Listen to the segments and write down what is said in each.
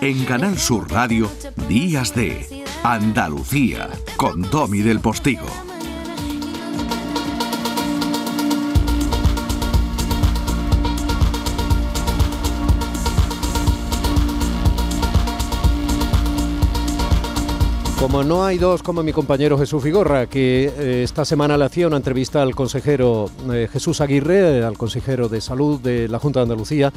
En Canal Sur Radio, Días de Andalucía, con Domi del Postigo. Como no hay dos como mi compañero Jesús Figorra, que eh, esta semana le hacía una entrevista al consejero eh, Jesús Aguirre, al consejero de salud de la Junta de Andalucía,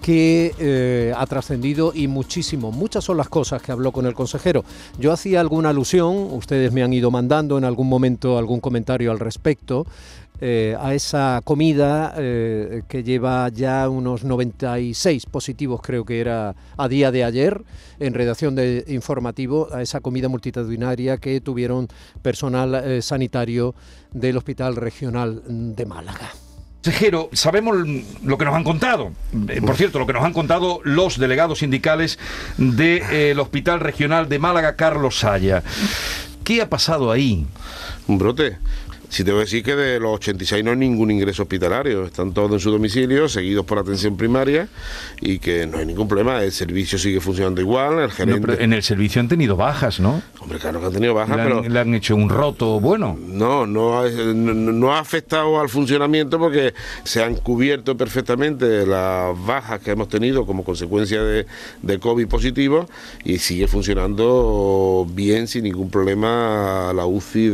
que eh, ha trascendido y muchísimo. Muchas son las cosas que habló con el consejero. Yo hacía alguna alusión, ustedes me han ido mandando en algún momento algún comentario al respecto. Eh, a esa comida eh, que lleva ya unos 96 positivos, creo que era a día de ayer, en redacción de informativo, a esa comida multitudinaria que tuvieron personal eh, sanitario del Hospital Regional de Málaga. Consejero, sabemos lo que nos han contado. Por cierto, lo que nos han contado los delegados sindicales del Hospital Regional de Málaga, Carlos Saya. ¿Qué ha pasado ahí? Un brote. Si te voy a decir que de los 86 no hay ningún ingreso hospitalario, están todos en su domicilio, seguidos por atención primaria y que no hay ningún problema, el servicio sigue funcionando igual, el gerente... en el servicio han tenido bajas, ¿no? Hombre, claro que han tenido bajas, le pero... Le han hecho un roto bueno. No, no ha, no, ha afectado al funcionamiento porque se han cubierto perfectamente las bajas que hemos tenido como consecuencia de, de COVID positivo y sigue funcionando bien sin ningún problema la UCI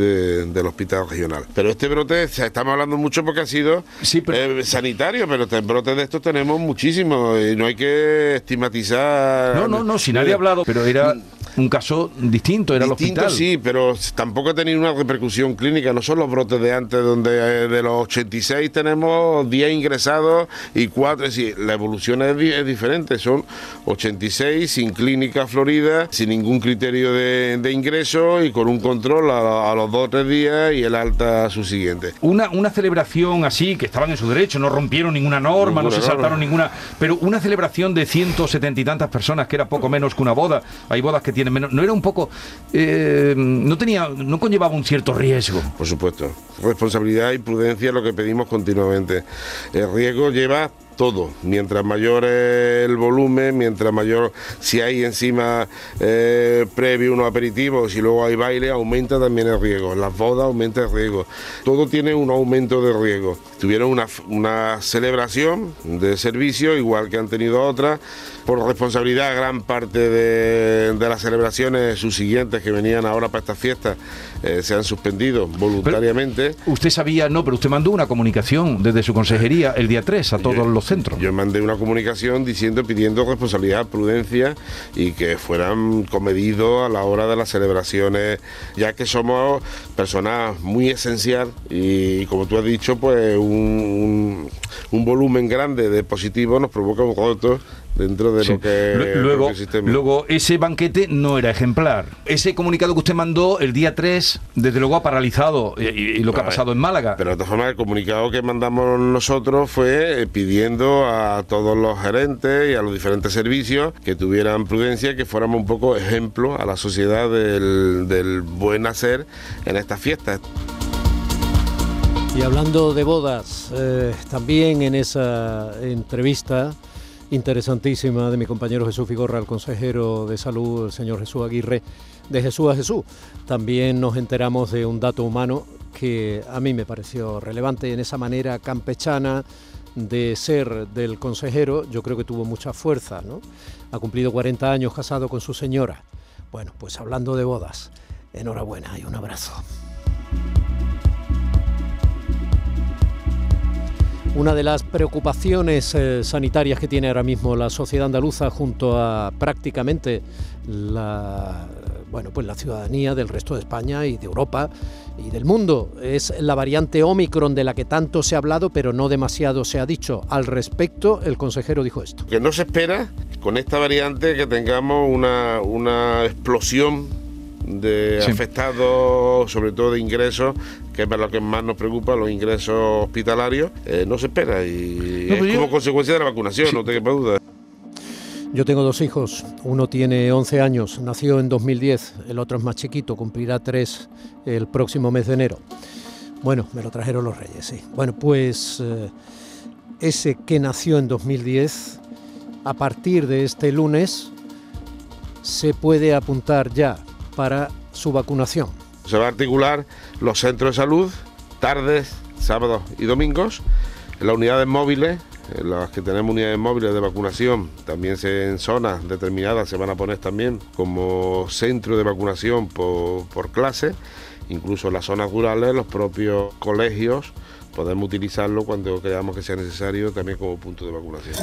del hospital regional. Pero este brote, estamos hablando mucho porque ha sido eh, sanitario, pero este brote de estos tenemos muchísimos y no hay que estigmatizar. No, no, no, si nadie ha hablado, pero era un caso distinto, era distinto, el hospital. sí, pero tampoco ha tenido una repercusión clínica, no son los brotes de antes, donde eh, de los 86 tenemos 10 ingresados y 4, es decir, la evolución es, es diferente, son 86 sin clínica florida, sin ningún criterio de, de ingreso y con un control a, a los dos o tres días y el alta su siguiente. Una, una celebración así, que estaban en su derecho, no rompieron ninguna norma, ninguna no se saltaron ninguna, pero una celebración de 170 y tantas personas, que era poco menos que una boda, hay bodas que tienen no era un poco, eh, no tenía, no conllevaba un cierto riesgo. Por supuesto, responsabilidad y prudencia es lo que pedimos continuamente. El riesgo lleva todo. Mientras mayor el volumen, mientras mayor, si hay encima eh, previo unos aperitivos y luego hay baile, aumenta también el riesgo. Las bodas aumenta el riesgo. Todo tiene un aumento de riesgo. Tuvieron una, una celebración de servicio, igual que han tenido otras. Por responsabilidad, gran parte de, de las celebraciones subsiguientes que venían ahora para estas fiestas eh, se han suspendido voluntariamente. Pero usted sabía, no, pero usted mandó una comunicación desde su consejería el día 3 a todos los Yo mandé una comunicación diciendo, pidiendo responsabilidad, prudencia y que fueran comedidos a la hora de las celebraciones, ya que somos personas muy esencial y como tú has dicho, pues un, un volumen grande de positivos nos provoca un roto dentro de sí. lo que luego, que luego ese banquete no era ejemplar. Ese comunicado que usted mandó el día 3, desde luego ha paralizado y, y lo que ha pasado en Málaga. Pero de todas formas, el comunicado que mandamos nosotros fue eh, pidiendo a todos los gerentes y a los diferentes servicios que tuvieran prudencia, que fuéramos un poco ejemplo a la sociedad del, del buen hacer en estas fiestas. Y hablando de bodas, eh, también en esa entrevista interesantísima de mi compañero Jesús Figorra, el consejero de salud, el señor Jesús Aguirre, de Jesús a Jesús. También nos enteramos de un dato humano que a mí me pareció relevante en esa manera campechana de ser del consejero, yo creo que tuvo mucha fuerza, ¿no? Ha cumplido 40 años casado con su señora. Bueno, pues hablando de bodas, enhorabuena y un abrazo. Una de las preocupaciones eh, sanitarias que tiene ahora mismo la sociedad andaluza junto a prácticamente la, bueno, pues la ciudadanía del resto de España y de Europa y del mundo es la variante Omicron de la que tanto se ha hablado pero no demasiado se ha dicho. Al respecto, el consejero dijo esto. Que no se espera con esta variante que tengamos una, una explosión de sí. afectados, sobre todo de ingresos, que es lo que más nos preocupa, los ingresos hospitalarios, eh, no se espera y no, es yo... como consecuencia de la vacunación, sí. no te duda. Yo tengo dos hijos, uno tiene 11 años, nació en 2010, el otro es más chiquito, cumplirá tres el próximo mes de enero. Bueno, me lo trajeron los reyes, sí. Bueno, pues eh, ese que nació en 2010, a partir de este lunes, se puede apuntar ya para su vacunación? Se va a articular los centros de salud, tardes, sábados y domingos, las unidades móviles, las que tenemos unidades móviles de vacunación, también en zonas determinadas se van a poner también como centro de vacunación por, por clase, incluso en las zonas rurales, los propios colegios podemos utilizarlo cuando creamos que sea necesario también como punto de vacunación.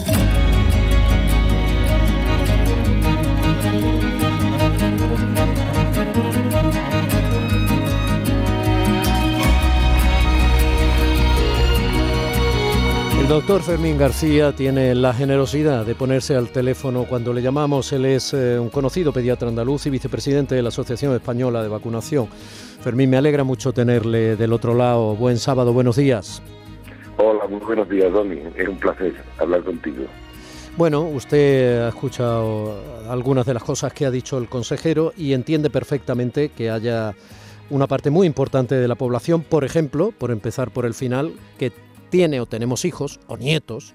El doctor Fermín García tiene la generosidad de ponerse al teléfono cuando le llamamos. Él es eh, un conocido pediatra andaluz y vicepresidente de la Asociación Española de Vacunación. Fermín, me alegra mucho tenerle del otro lado. Buen sábado, buenos días. Hola, muy buenos días, Domi. Es un placer hablar contigo. Bueno, usted ha escuchado algunas de las cosas que ha dicho el consejero y entiende perfectamente que haya una parte muy importante de la población, por ejemplo, por empezar por el final, que tiene o tenemos hijos o nietos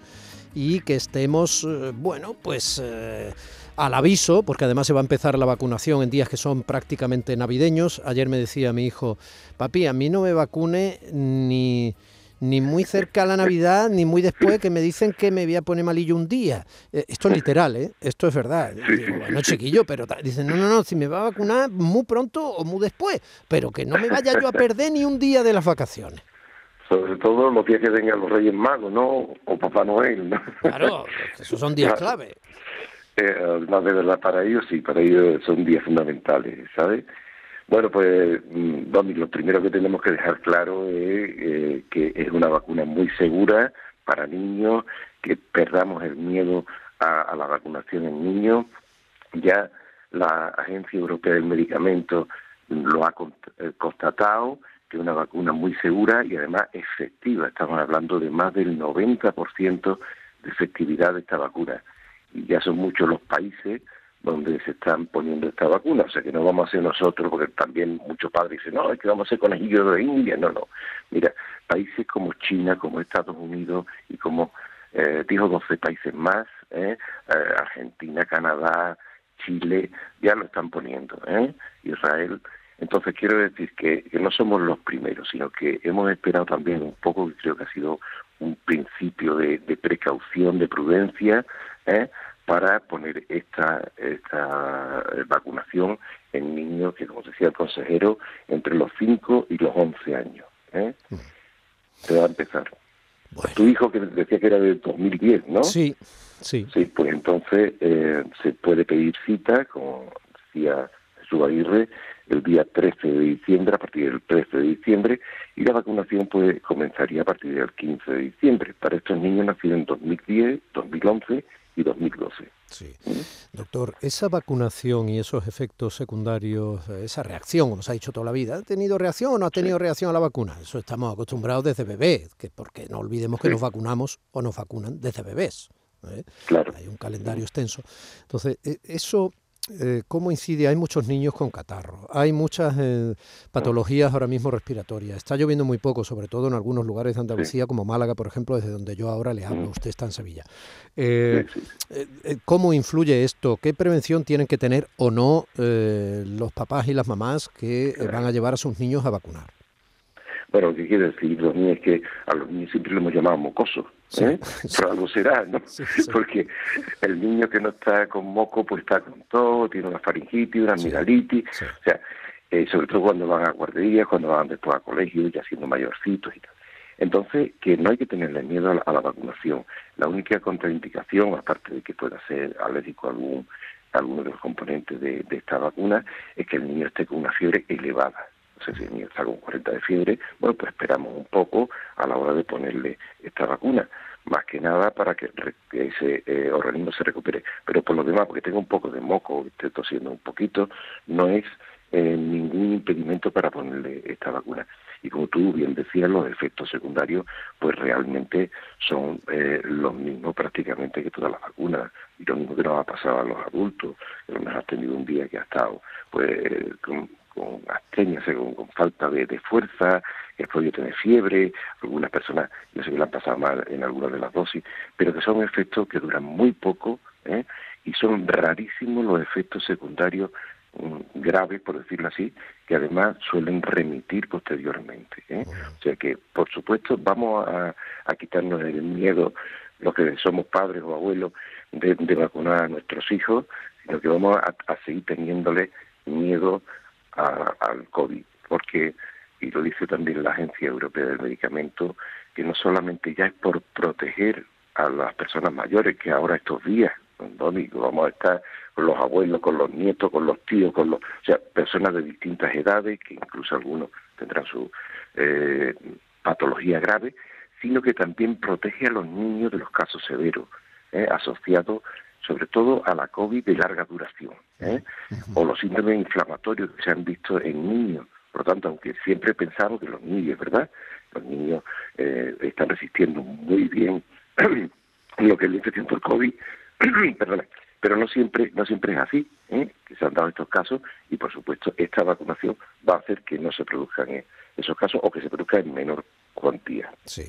y que estemos, eh, bueno, pues eh, al aviso, porque además se va a empezar la vacunación en días que son prácticamente navideños. Ayer me decía mi hijo, papi, a mí no me vacune ni, ni muy cerca a la Navidad, ni muy después, que me dicen que me voy a poner malillo un día. Eh, esto es literal, ¿eh? Esto es verdad. Digo, bueno, chiquillo, pero dicen, no, no, no, si me va a vacunar muy pronto o muy después, pero que no me vaya yo a perder ni un día de las vacaciones. Sobre todo los días que vengan los Reyes Magos, ¿no? O Papá Noel, ¿no? Claro, esos son días clave. Eh, además de verdad para ellos, sí, para ellos son días fundamentales, ¿sabes? Bueno, pues, mm, Domi, lo primero que tenemos que dejar claro es eh, que es una vacuna muy segura para niños, que perdamos el miedo a, a la vacunación en niños. Ya la Agencia Europea del Medicamento lo ha eh, constatado, que es una vacuna muy segura y además efectiva. Estamos hablando de más del 90% de efectividad de esta vacuna y ya son muchos los países donde se están poniendo esta vacuna, o sea que no vamos a ser nosotros, porque también muchos padres dicen, no, es que vamos a ser conejillos de India, no, no. Mira, países como China, como Estados Unidos y como, eh, dijo 12 países más, ¿eh? eh, Argentina, Canadá, Chile, ya lo están poniendo, ¿eh? Israel. Entonces quiero decir que, que no somos los primeros, sino que hemos esperado también un poco, que creo que ha sido un principio de, de precaución, de prudencia, ¿eh? para poner esta, esta vacunación en niños que, como decía el consejero, entre los 5 y los 11 años. ¿eh? Se va a empezar. Tu hijo que decía que era de 2010, ¿no? Sí, sí. Sí, pues entonces eh, se puede pedir cita, como decía Jesús Aguirre, el día 13 de diciembre, a partir del 13 de diciembre, y la vacunación pues comenzaría a partir del 15 de diciembre. Para estos niños nacidos en 2010, 2011 y 2012. Sí. Doctor, esa vacunación y esos efectos secundarios, esa reacción, como se ha dicho toda la vida, ¿ha tenido reacción o no ha tenido reacción a la vacuna? Eso estamos acostumbrados desde bebés, que porque no olvidemos que Sí. nos vacunamos o nos vacunan desde bebés. ¿eh? Claro. Hay un calendario extenso. Entonces, e- eso, eh, ¿cómo incide? Hay muchos niños con catarro, hay muchas eh, patologías ahora mismo respiratorias. Está lloviendo muy poco, sobre todo en algunos lugares de Andalucía, como Málaga, por ejemplo, desde donde yo ahora le hablo. Usted está en Sevilla. Eh, Sí, sí. eh, ¿Cómo influye esto? ¿Qué prevención tienen que tener o no eh, los papás y las mamás que van a llevar a sus niños a vacunar? Bueno, ¿qué quiere decir? Los niños que a los niños siempre los hemos llamado mocosos, ¿eh? sí. Pero algo será, ¿no? Sí. Porque el niño que no está con moco, pues está con todo, tiene una faringitis, una amigdalitis, o sea, eh, sobre todo cuando van a guarderías, cuando van después a colegio, ya siendo mayorcitos y tal. Entonces, que no hay que tenerle miedo a la, a la vacunación. La única contraindicación, aparte de que pueda ser alérgico a algún, a alguno de los componentes de, de esta vacuna, es que el niño esté con una fiebre elevada. Niño está con 40 de fiebre, bueno, pues esperamos un poco a la hora de ponerle esta vacuna. Más que nada para que, ese eh, organismo se recupere. Pero por lo demás, porque tenga un poco de moco, esté tosiendo un poquito, no es eh, ningún impedimento para ponerle esta vacuna. Y como tú bien decías, los efectos secundarios, pues realmente son eh, los mismos prácticamente que todas las vacunas. Y lo mismo que nos ha pasado a los adultos, que nos ha tenido un día que ha estado pues con astenia, con, con falta de, de fuerza, que podido tener fiebre, algunas personas, yo sé que le han pasado mal en algunas de las dosis, pero que son efectos que duran muy poco ¿eh? y son rarísimos los efectos secundarios mm, graves, por decirlo así, que además suelen remitir posteriormente. ¿eh? O sea que, por supuesto, vamos a, quitarnos el miedo, los que somos padres o abuelos, de, vacunar a nuestros hijos, sino que vamos a, seguir teniéndole miedo al COVID, porque, y lo dice también la Agencia Europea del Medicamento, que no solamente ya es por proteger a las personas mayores, que ahora estos días, domingo, vamos a estar con los abuelos, con los nietos, con los tíos, con los, personas de distintas edades, que incluso algunos tendrán su eh, patología grave, sino que también protege a los niños de los casos severos, eh, asociados sobre todo a la COVID de larga duración, ¿eh? o los síndromes inflamatorios que se han visto en niños. Por lo tanto, aunque siempre pensamos que los niños, ¿verdad? Los niños eh, están resistiendo muy bien lo que es la infección por COVID, perdona, pero no siempre, no siempre es así, ¿eh? que se han dado estos casos y por supuesto esta vacunación va a hacer que no se produzcan esos casos o que se produzcan en menor cuantía. Sí.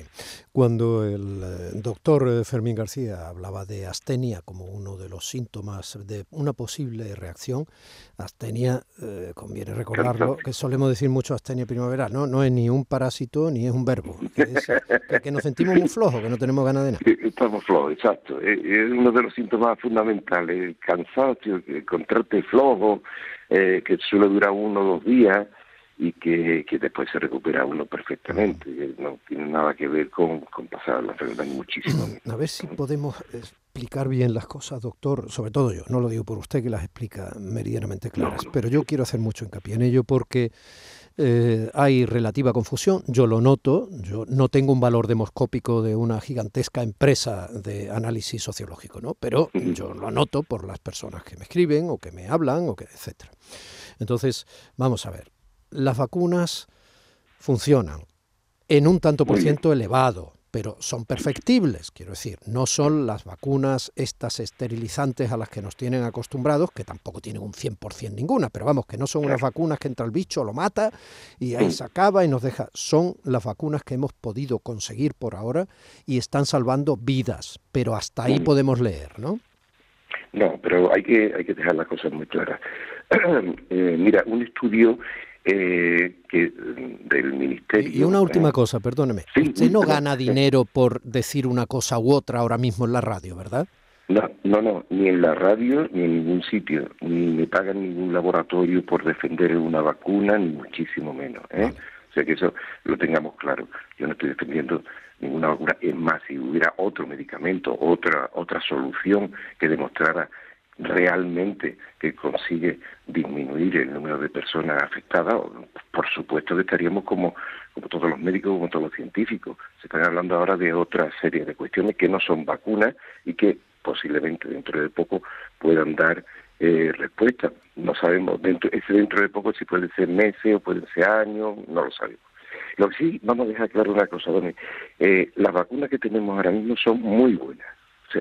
Cuando el eh, doctor eh, Fermín García hablaba de astenia como uno de los síntomas de una posible reacción, astenia, eh, conviene recordarlo, que solemos decir mucho astenia primavera, no, no es ni un parásito ni es un verbo, es que, nos sentimos muy flojos, que no tenemos ganas de nada. Estamos flojos, exacto. Es uno de los síntomas fundamentales, cansancio, encontrarte flojo, que suele durar uno o dos días y que, que después se recupera uno perfectamente. No tiene nada que ver con, con pasar la enfermedad muchísimo. A ver si podemos explicar bien las cosas, doctor, sobre todo yo, no lo digo por usted que las explica meridianamente claras, pero yo quiero hacer mucho hincapié en ello porque eh, hay relativa confusión, yo lo noto, yo no tengo un valor demoscópico de una gigantesca empresa de análisis sociológico, ¿no? pero yo lo noto por las personas que me escriben o que me hablan o que etcétera. Entonces, vamos a ver, las vacunas funcionan en un tanto por ciento elevado, pero son perfectibles, quiero decir, no son las vacunas estas esterilizantes a las que nos tienen acostumbrados, que tampoco tienen un 100% ninguna, pero vamos, que no son unas vacunas que entra el bicho, lo mata y ahí se acaba y nos deja, son las vacunas que hemos podido conseguir por ahora y están salvando vidas, pero hasta ahí podemos leer, ¿no? No, pero hay que, hay que dejar las cosas muy claras. Eh, mira, un estudio eh, que del ministerio. Y una última cosa, perdóneme. Usted no gana dinero por decir una cosa u otra ahora mismo en la radio, ¿verdad? No, no, no, ni en la radio ni en ningún sitio, ni me pagan ningún laboratorio por defender una vacuna, ni muchísimo menos. ¿eh? O sea que eso lo tengamos claro. Yo no estoy defendiendo ninguna vacuna. Es más, si hubiera otro medicamento, otra otra solución que demostrara realmente que consigue disminuir el número de personas afectadas, por supuesto que estaríamos como, todos los médicos, como todos los científicos. Se están hablando ahora de otra serie de cuestiones que no son vacunas y que posiblemente dentro de poco puedan dar eh, respuesta. No sabemos dentro, ese dentro de poco si puede ser meses o pueden ser años, no lo sabemos. Lo que sí, vamos a dejar claro una cosa. Eh, las vacunas que tenemos ahora mismo son muy buenas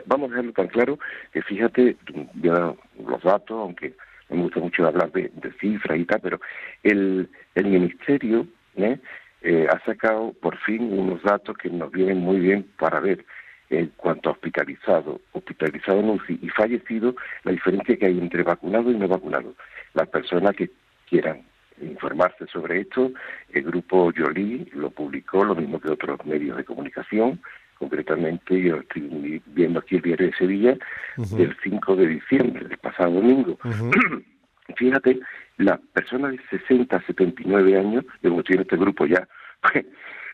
vamos a dejarlo tan claro que fíjate, ya los datos, aunque me gusta mucho hablar de, cifras y tal, pero el, el Ministerio ¿eh? Eh, ha sacado por fin unos datos que nos vienen muy bien para ver en cuanto a hospitalizado, hospitalizado en y fallecido, la diferencia que hay entre vacunado y no vacunado. Las personas que quieran informarse sobre esto, el grupo Jolie lo publicó, lo mismo que otros medios de comunicación, concretamente yo estoy viendo aquí el diario de Sevilla del 5 de diciembre, del pasado domingo. Fíjate, las personas de 60 a 79 años, yo como estoy en este grupo ya,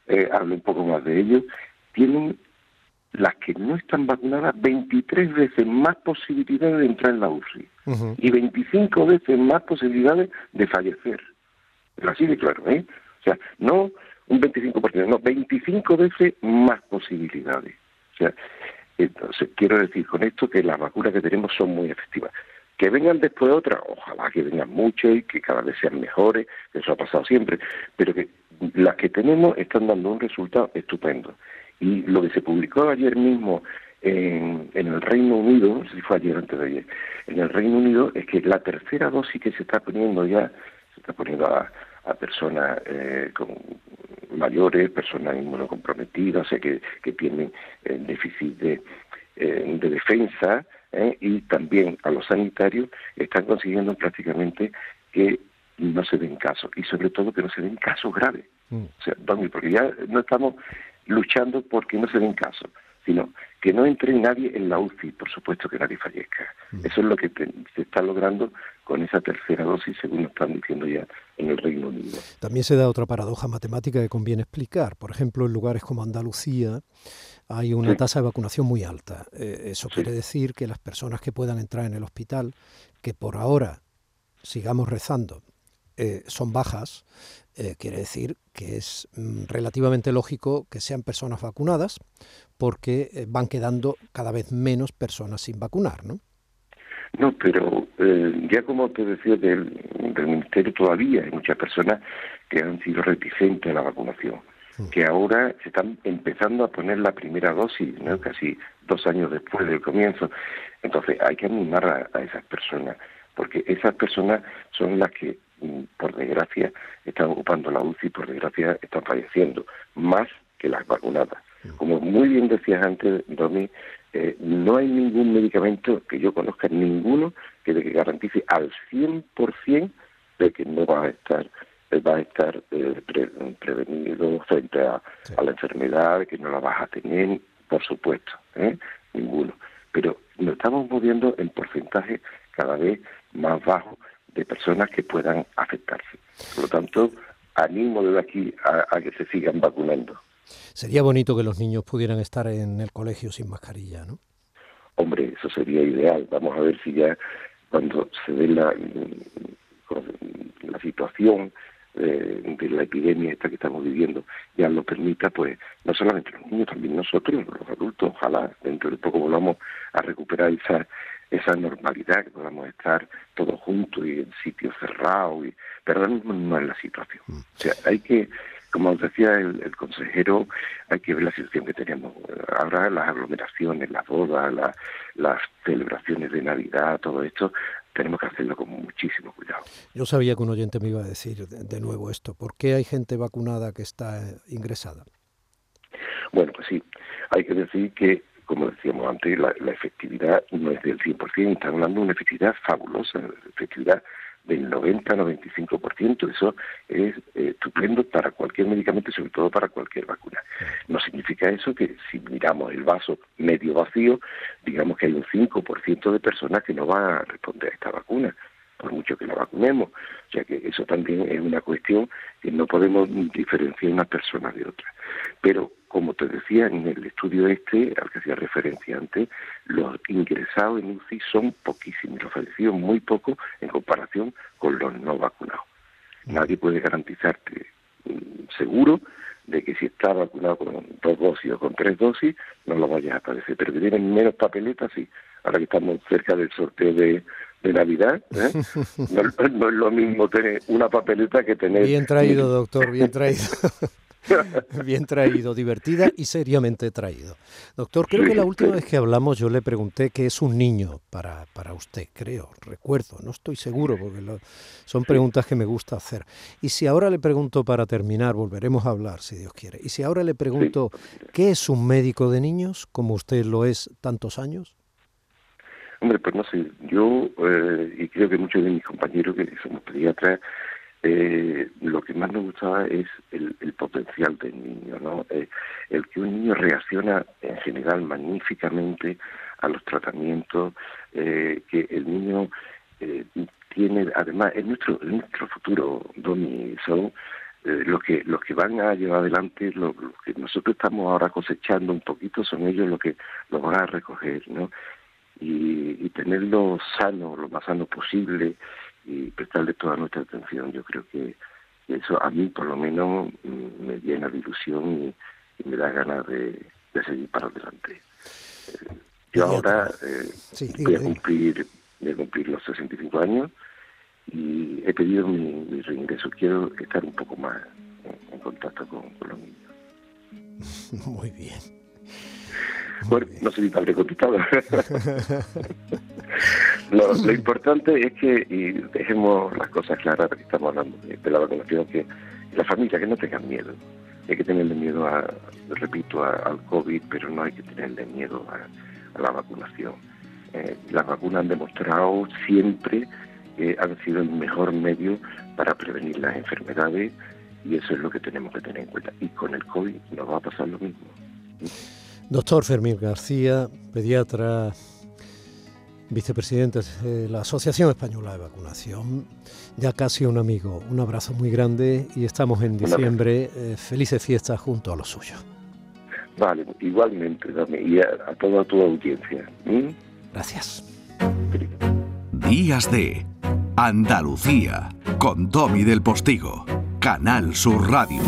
eh, hablo un poco más de ellos, tienen las que no están vacunadas 23 veces más posibilidades de entrar en la UCI y 25 veces más posibilidades de fallecer. Pero así de claro, ¿eh? O sea, no un 25%, no, 25 veces más posibilidades. O sea, entonces quiero decir con esto que las vacunas que tenemos son muy efectivas. Que vengan después otras, ojalá que vengan muchas y que cada vez sean mejores, eso ha pasado siempre, pero que las que tenemos están dando un resultado estupendo. Y lo que se publicó ayer mismo en, en, el Reino Unido, si fue ayer antes de ayer, en el Reino Unido es que la tercera dosis que se está poniendo ya, se está poniendo a, a personas eh, con mayores, personas inmunocomprometidas, o sea, que, que tienen el déficit de, de defensa y también a los sanitarios están consiguiendo prácticamente que no se den casos y sobre todo que no se den casos graves. Mm. O sea, porque ya no estamos luchando porque no se den casos, sino que no entre nadie en la UCI, por supuesto que nadie fallezca. Mm. Eso es lo que se está logrando con esa tercera dosis, según nos están diciendo ya en el Reino Unido. También se da otra paradoja matemática que conviene explicar. Por ejemplo, en lugares como Andalucía hay una tasa de vacunación muy alta. Eh, eso quiere decir que las personas que puedan entrar en el hospital, que por ahora sigamos rezando, eh, son bajas, eh, quiere decir que es mm, relativamente lógico que sean personas vacunadas porque eh, van quedando cada vez menos personas sin vacunar, ¿no? No, pero eh, ya como te decía del, Ministerio todavía hay muchas personas que han sido reticentes a la vacunación, mm. que ahora se están empezando a poner la primera dosis, ¿no? casi dos años después del comienzo. Entonces hay que animar a esas personas, porque esas personas son las que por desgracia, están ocupando la UCI, por desgracia, están falleciendo, más que las vacunadas. Como muy bien decías antes, Domi, eh, no hay ningún medicamento que yo conozca, ninguno, que, que garantice al 100% de que no va a estar eh, va a estar eh, prevenido frente a, a, la enfermedad, que no la vas a tener, por supuesto, ninguno. Pero nos estamos moviendo en porcentaje cada vez más bajo de personas que puedan afectarse. Por lo tanto, animo desde aquí a, que se sigan vacunando. Sería bonito que los niños pudieran estar en el colegio sin mascarilla, ¿no? Hombre, eso sería ideal. Vamos a ver si ya cuando se dé la, la situación de, la epidemia esta que estamos viviendo ya lo permita, pues no solamente los niños, también nosotros, los adultos, ojalá dentro de poco volvamos a recuperar esa, esa normalidad, que podamos estar todos juntos y en sitios cerrados, y, pero no es la situación. Mm. O sea, hay que, como decía el, consejero, hay que ver la situación que tenemos. Ahora las aglomeraciones, las bodas, las celebraciones de Navidad, todo esto, tenemos que hacerlo con muchísimo cuidado. Yo sabía que un oyente me iba a decir de, nuevo esto. ¿Por qué hay gente vacunada que está ingresada? Bueno, pues sí, hay que decir que como decíamos antes, la, efectividad no es del 100%, están hablando de una efectividad fabulosa, efectividad del 90-95%. Eso es eh, estupendo para cualquier medicamento y sobre todo para cualquier vacuna. No significa eso que si miramos el vaso medio vacío, digamos que hay un 5% de personas que no van a responder a esta vacuna por mucho que la vacunemos. O sea que eso también es una cuestión que no podemos diferenciar una persona de otra. Pero como te decía en el estudio este, al que hacía referencia antes, los ingresados en UCI son poquísimos, los fallecidos muy pocos en comparación con los no vacunados. Nadie puede garantizarte mm, seguro de que si está vacunado con dos dosis o con tres dosis, no lo vayas a padecer. Pero que tienen menos papeletas, sí. Ahora que estamos cerca del sorteo de, de Navidad, ¿eh? no, no, es lo mismo tener una papeleta que tener... Bien traído, doctor, bien traído. Bien traído, divertida y seriamente traído. Doctor, creo que la última vez que hablamos yo le pregunté qué es un niño para, para usted, creo, recuerdo, no estoy seguro porque son preguntas que me gusta hacer. Y si ahora le pregunto para terminar, volveremos a hablar, si Dios quiere. Y si ahora le pregunto, ¿qué es un médico de niños, como usted lo es tantos años? Hombre, pues no sé, yo eh, y creo que muchos de mis compañeros que somos pediatras, eh, lo que más nos gustaba es el, potencial del niño, ¿no? Eh, el que un niño reacciona en general magníficamente a los tratamientos, eh, que el niño eh, tiene, además, en nuestro, en nuestro futuro, Domi, son los que los que van a llevar adelante, lo, que nosotros estamos ahora cosechando un poquito, son ellos los que lo van a recoger, ¿no? Y, y tenerlo sano, lo más sano posible, y prestarle toda nuestra atención. Yo creo que eso a mí por lo menos mm, me llena de ilusión y, me da ganas de, seguir para adelante. Eh, yo ahora eh, voy, a cumplir, voy a cumplir los 65 años y he pedido mi, reingreso. Quiero estar un poco más en, contacto con, con los niños. Muy bien. Bueno, no soy padre contestado. lo, lo, importante es que, y dejemos las cosas claras, que estamos hablando de, la vacunación, que la familia, que no tengan miedo. Hay que tenerle miedo, a, repito, al COVID, pero no hay que tenerle miedo a, a la vacunación. Eh, las vacunas han demostrado siempre que han sido el mejor medio para prevenir las enfermedades y eso es lo que tenemos que tener en cuenta. Y con el COVID nos va a pasar lo mismo. Doctor Fermín García, pediatra, vicepresidente de la Asociación Española de Vacunación, ya casi un amigo. Un abrazo muy grande y estamos en diciembre. Eh, felices fiestas junto a los suyos. Vale, igualmente, y a, toda tu audiencia. Gracias. Días de Andalucía con Domi del Postigo, Canal Sur Radio.